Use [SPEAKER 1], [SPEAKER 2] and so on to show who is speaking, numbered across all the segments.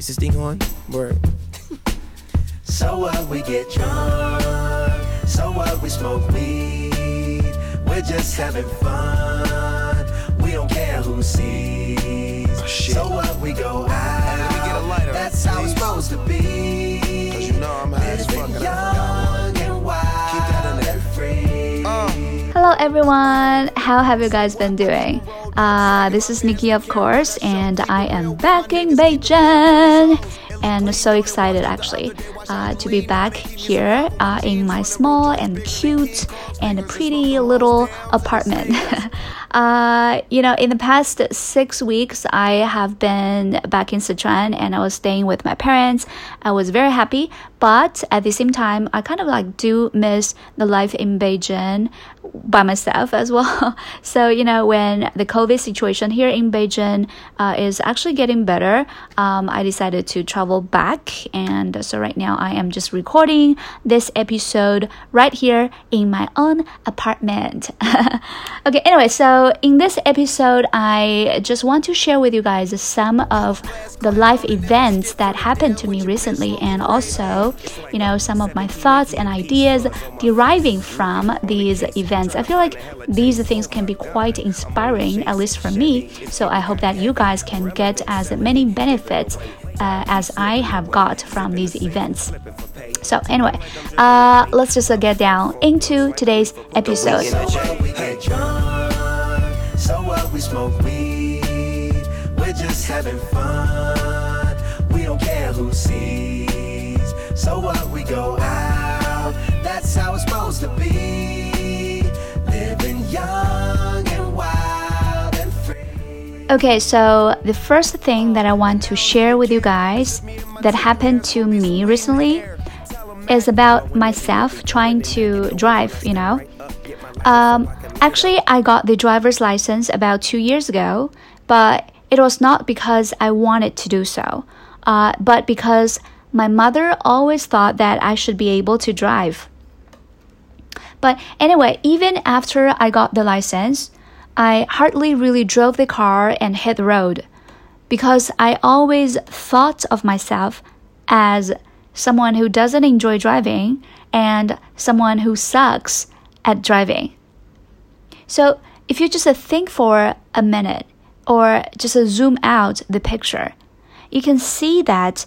[SPEAKER 1] Is this thing on? Word.
[SPEAKER 2] So what we get drunk, so what we smoke weed. We're just having fun. We don't care who sees.
[SPEAKER 1] Oh, shit.
[SPEAKER 2] So what we go out.
[SPEAKER 1] Hey, let me get a lighter,
[SPEAKER 2] That's how it's
[SPEAKER 1] please.
[SPEAKER 2] supposed to be.
[SPEAKER 1] Cause you know I'm high as fuck.
[SPEAKER 2] Living
[SPEAKER 1] and I forgot
[SPEAKER 2] young and wild
[SPEAKER 1] Keep that in there.
[SPEAKER 2] Uh. free.
[SPEAKER 3] Hello everyone, how have you guys been doing? Uh, this is Nikki, of course, and I am back in Beijing. And so excited actually uh, to be back here uh, in my small and cute and pretty little apartment. uh, you know, in the past six weeks, I have been back in Sichuan and I was staying with my parents. I was very happy, but at the same time, I kind of like do miss the life in Beijing by myself as well. So, you know, when the COVID situation here in Beijing uh, is actually getting better, um, I decided to travel back. And so right now I am just recording this episode right here in my own apartment. okay, anyway, so in this episode, I just want to share with you guys some of the life events that happened to me recently and also, you know, some of my thoughts and ideas deriving from these events. I feel like these things can be quite inspiring, at least for me. So I hope that you guys can get as many benefits uh, as I have got from these events. So anyway, uh, let's just uh, get down into today's episode.
[SPEAKER 2] So what we go out.
[SPEAKER 3] Okay, so the first thing that I want to share with you guys that happened to me recently is about myself trying to drive, you know. Um, actually, I got the driver's license about two years ago, but it was not because I wanted to do so, uh, but because my mother always thought that I should be able to drive. But anyway, even after I got the license, I hardly really drove the car and hit the road because I always thought of myself as someone who doesn't enjoy driving and someone who sucks at driving. So, if you just uh, think for a minute or just uh, zoom out the picture, you can see that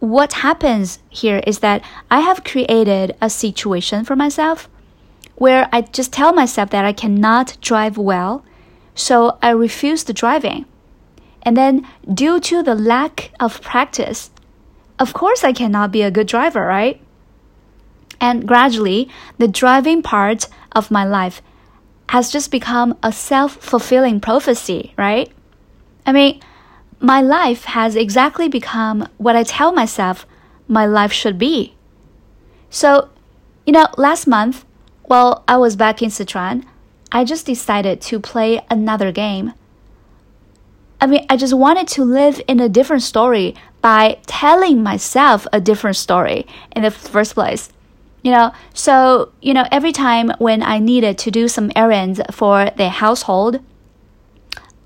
[SPEAKER 3] what happens here is that I have created a situation for myself where I just tell myself that I cannot drive well, so I refused driving. And then, due to the lack of practice, of course I cannot be a good driver, right? And gradually, the driving part of my life has just become a self fulfilling prophecy, right? I mean, my life has exactly become what I tell myself my life should be. So, you know, last month, while I was back in Sichuan, I just decided to play another game. I mean, I just wanted to live in a different story by telling myself a different story in the first place. You know, so, you know, every time when I needed to do some errands for the household,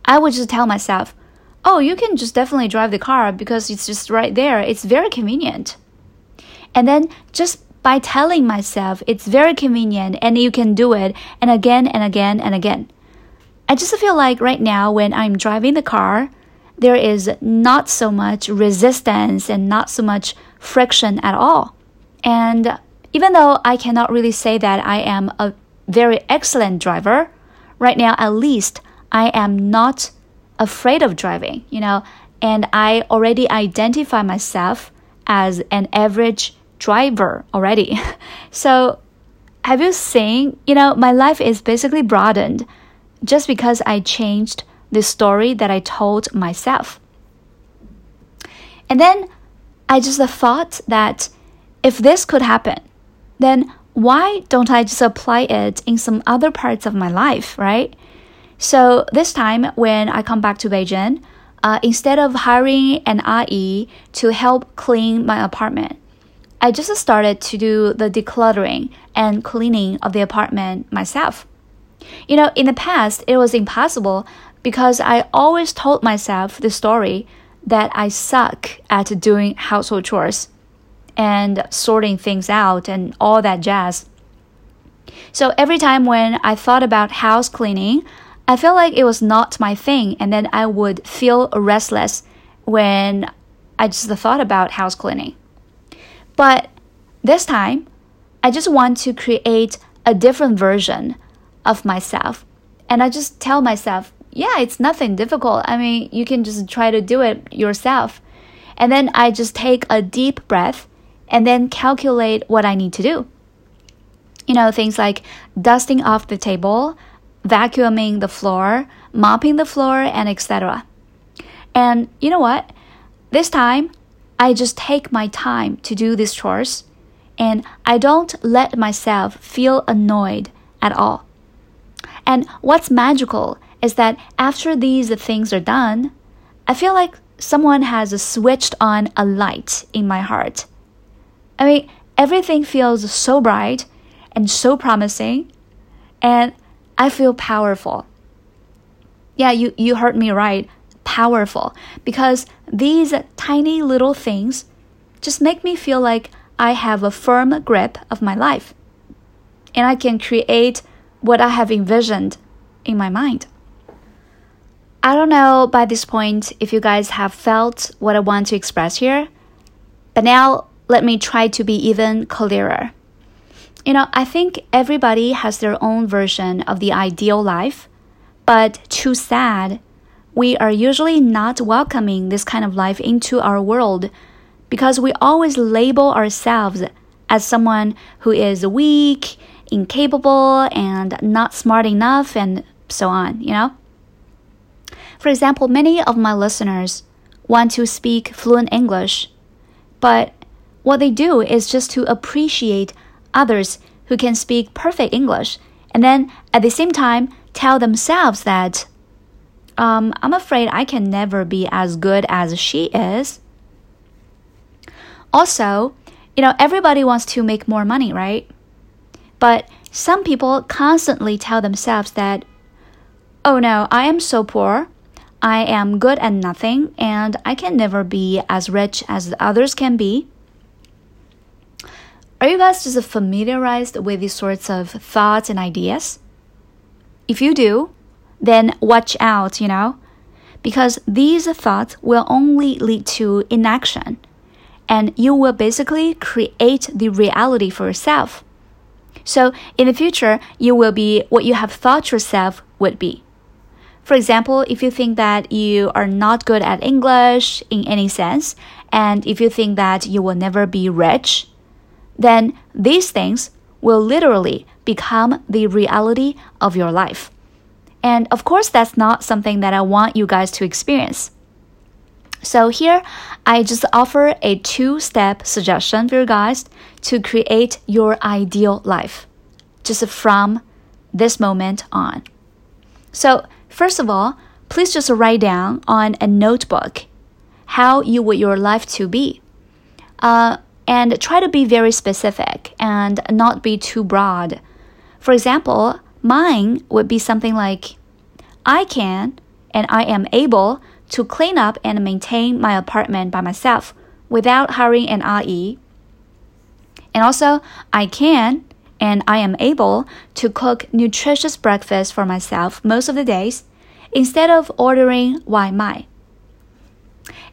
[SPEAKER 3] I would just tell myself, oh, you can just definitely drive the car because it's just right there. It's very convenient. And then just by telling myself it's very convenient and you can do it, and again and again and again. I just feel like right now when I'm driving the car, there is not so much resistance and not so much friction at all. And even though I cannot really say that I am a very excellent driver, right now at least I am not afraid of driving, you know, and I already identify myself as an average driver already. so, have you seen, you know, my life is basically broadened just because I changed the story that I told myself. And then I just thought that if this could happen, then why don't I just apply it in some other parts of my life, right? So this time when I come back to Beijing, uh, instead of hiring an ayi to help clean my apartment, I just started to do the decluttering and cleaning of the apartment myself. You know, in the past, it was impossible because I always told myself the story that I suck at doing household chores and sorting things out and all that jazz. So every time when I thought about house cleaning, I felt like it was not my thing, and then I would feel restless when I just thought about house cleaning. But this time, I just want to create a different version of myself. And I just tell myself, yeah, it's nothing difficult. I mean, you can just try to do it yourself. And then I just take a deep breath and then calculate what I need to do. You know, things like dusting off the table, vacuuming the floor, mopping the floor, and etc. And you know what? This time, I just take my time to do these chores and I don't let myself feel annoyed at all. And what's magical is that after these things are done, I feel like someone has switched on a light in my heart. I mean, everything feels so bright and so promising, and I feel powerful. Yeah, you, you heard me right. Powerful. Because these tiny little things just make me feel like I have a firm grip of my life. And I can create what I have envisioned in my mind. I don't know by this point if you guys have felt what I want to express here, but now let me try to be even clearer. You know, I think everybody has their own version of the ideal life, but too sad, we are usually not welcoming this kind of life into our world because we always label ourselves as someone who is weak, incapable, and not smart enough, and so on, you know? For example, many of my listeners want to speak fluent English, but what they do is just to appreciate others who can speak perfect English, and then at the same time tell themselves that, um, I'm afraid I can never be as good as she is. Also, you know, everybody wants to make more money, right? But some people constantly tell themselves that, oh no, I am so poor. I am good at nothing and I can never be as rich as the others can be. Are you guys just familiarized with these sorts of thoughts and ideas? If you do, then watch out, you know, because these thoughts will only lead to inaction and you will basically create the reality for yourself. So in the future, you will be what you have thought yourself would be. For example, if you think that you are not good at English in any sense, and if you think that you will never be rich, then these things will literally become the reality of your life. And of course, that's not something that I want you guys to experience. So here, I just offer a two-step suggestion for you guys to create your ideal life, just from this moment on. So first of all, please just write down on a notebook how you want your life to be. Uh, and try to be very specific and not be too broad. For example, mine would be something like I can and I am able to clean up and maintain my apartment by myself without hiring an ayi. And also, I can and I am able to cook nutritious breakfast for myself most of the days instead of ordering Waimai.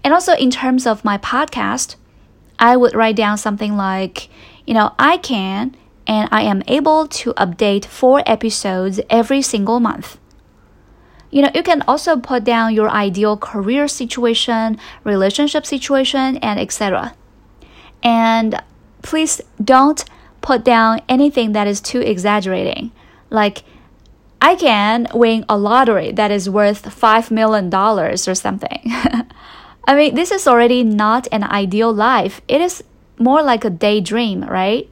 [SPEAKER 3] And also, in terms of my podcast, I would write down something like, you know, I can and I am able to update four episodes every single month. You know, you can also put down your ideal career situation, relationship situation, and etc. And please don't put down anything that is too exaggerating. Like, I can win a lottery that is worth $5 million or something. I mean, this is already not an ideal life. It is more like a daydream, right?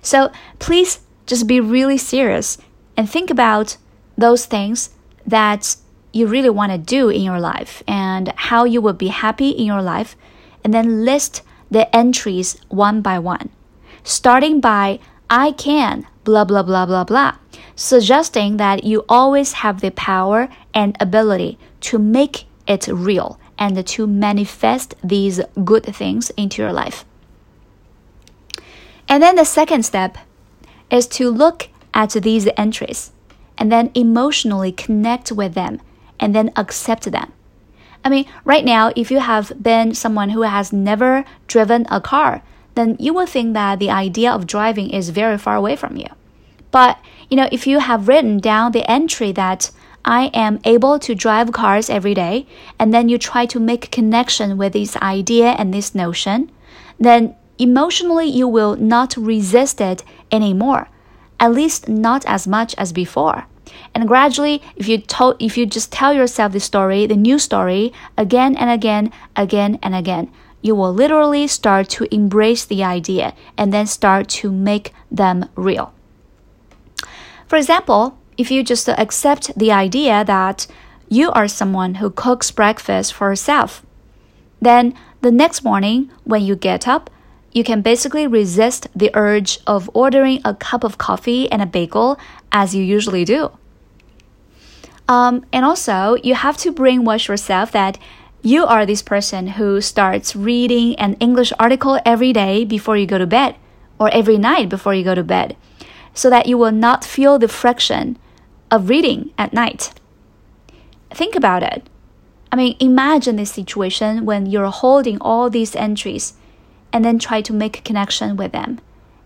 [SPEAKER 3] So please just be really serious and think about those things that you really want to do in your life and how you will be happy in your life, and then list the entries one by one, starting by I can, blah, blah, blah, blah, blah, suggesting that you always have the power and ability to make it real and to manifest these good things into your life. And then the second step is to look at these entries and then emotionally connect with them and then accept them. I mean, right now, if you have been someone who has never driven a car, then you will think that the idea of driving is very far away from you. But, you know, if you have written down the entry that I am able to drive cars every day, and then you try to make connection with this idea and this notion, then emotionally you will not resist it anymore, at least not as much as before. And gradually, if you told, if you just tell yourself the story, the new story, again and again, again and again, you will literally start to embrace the idea and then start to make them real. For example, if you just accept the idea that you are someone who cooks breakfast for herself, then the next morning when you get up, you can basically resist the urge of ordering a cup of coffee and a bagel as you usually do. Um, and also, you have to brainwash yourself that you are this person who starts reading an English article every day before you go to bed, or every night before you go to bed, so that you will not feel the friction of reading at night. Think about it. I mean, imagine this situation when you're holding all these entries and then try to make a connection with them.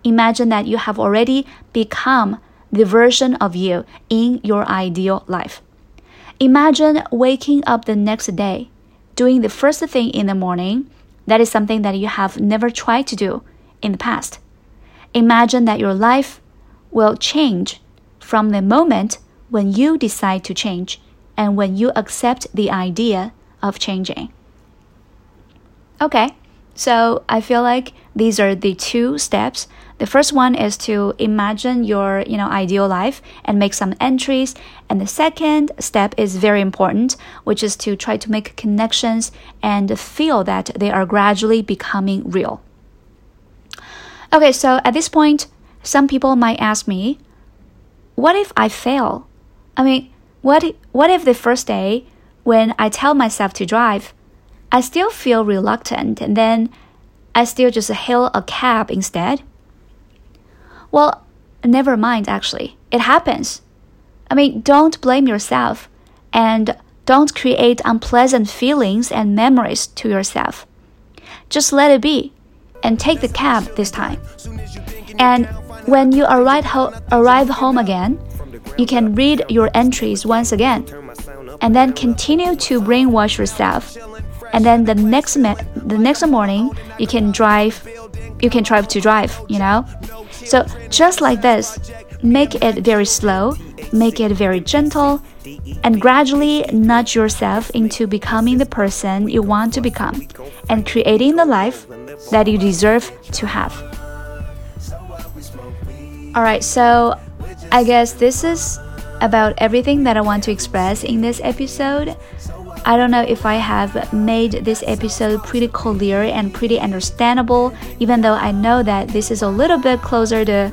[SPEAKER 3] Imagine that you have already become the version of you in your ideal life. Imagine waking up the next day, doing the first thing in the morning. That is something that you have never tried to do in the past. Imagine that your life will change from the moment when you decide to change and when you accept the idea of changing. Okay, so I feel like these are the two steps. The first one is to imagine your, you know, ideal life and make some entries, and the second step is very important, which is to try to make connections and feel that they are gradually becoming real. Okay, so at this point, some people might ask me, what if I fail? I mean, what what if the first day when I tell myself to drive, I still feel reluctant and then I still just hail a cab instead? Well, never mind actually. It happens. I mean, don't blame yourself and don't create unpleasant feelings and memories to yourself. Just let it be and take the cab this time. And when you arrive, ho- arrive home again, you can read your entries once again and then continue to brainwash yourself. And then the next the next morning, you can drive you can try to drive, you know? So just like this, make it very slow, make it very gentle, and gradually nudge yourself into becoming the person you want to become and creating the life that you deserve to have. Alright, so I guess this is about everything that I want to express in this episode. I don't know if I have made this episode pretty clear and pretty understandable, even though I know that this is a little bit closer to,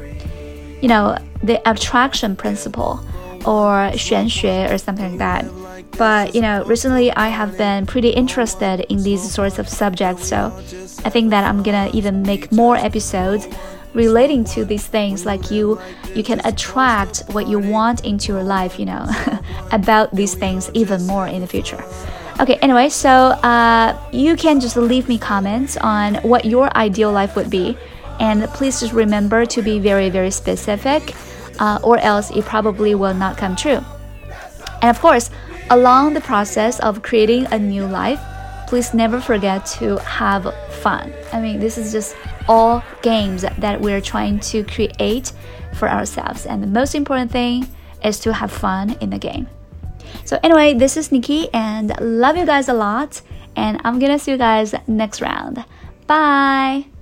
[SPEAKER 3] you know, the attraction principle or 玄学 or something like that. But you know, recently I have been pretty interested in these sorts of subjects, so I think that I'm gonna even make more episodes relating to these things like you you can attract what you want into your life you know about these things even more in the future. Okay anyway so uh, you can just leave me comments on what your ideal life would be. And please just remember to be very very specific uh, or else it probably will not come true. And of course along the process of creating a new life please never forget to have fun. I mean this is just all games that we're trying to create for ourselves. And the most important thing is to have fun in the game. So, anyway, this is Nikki and love you guys a lot. And I'm gonna see you guys next round. Bye.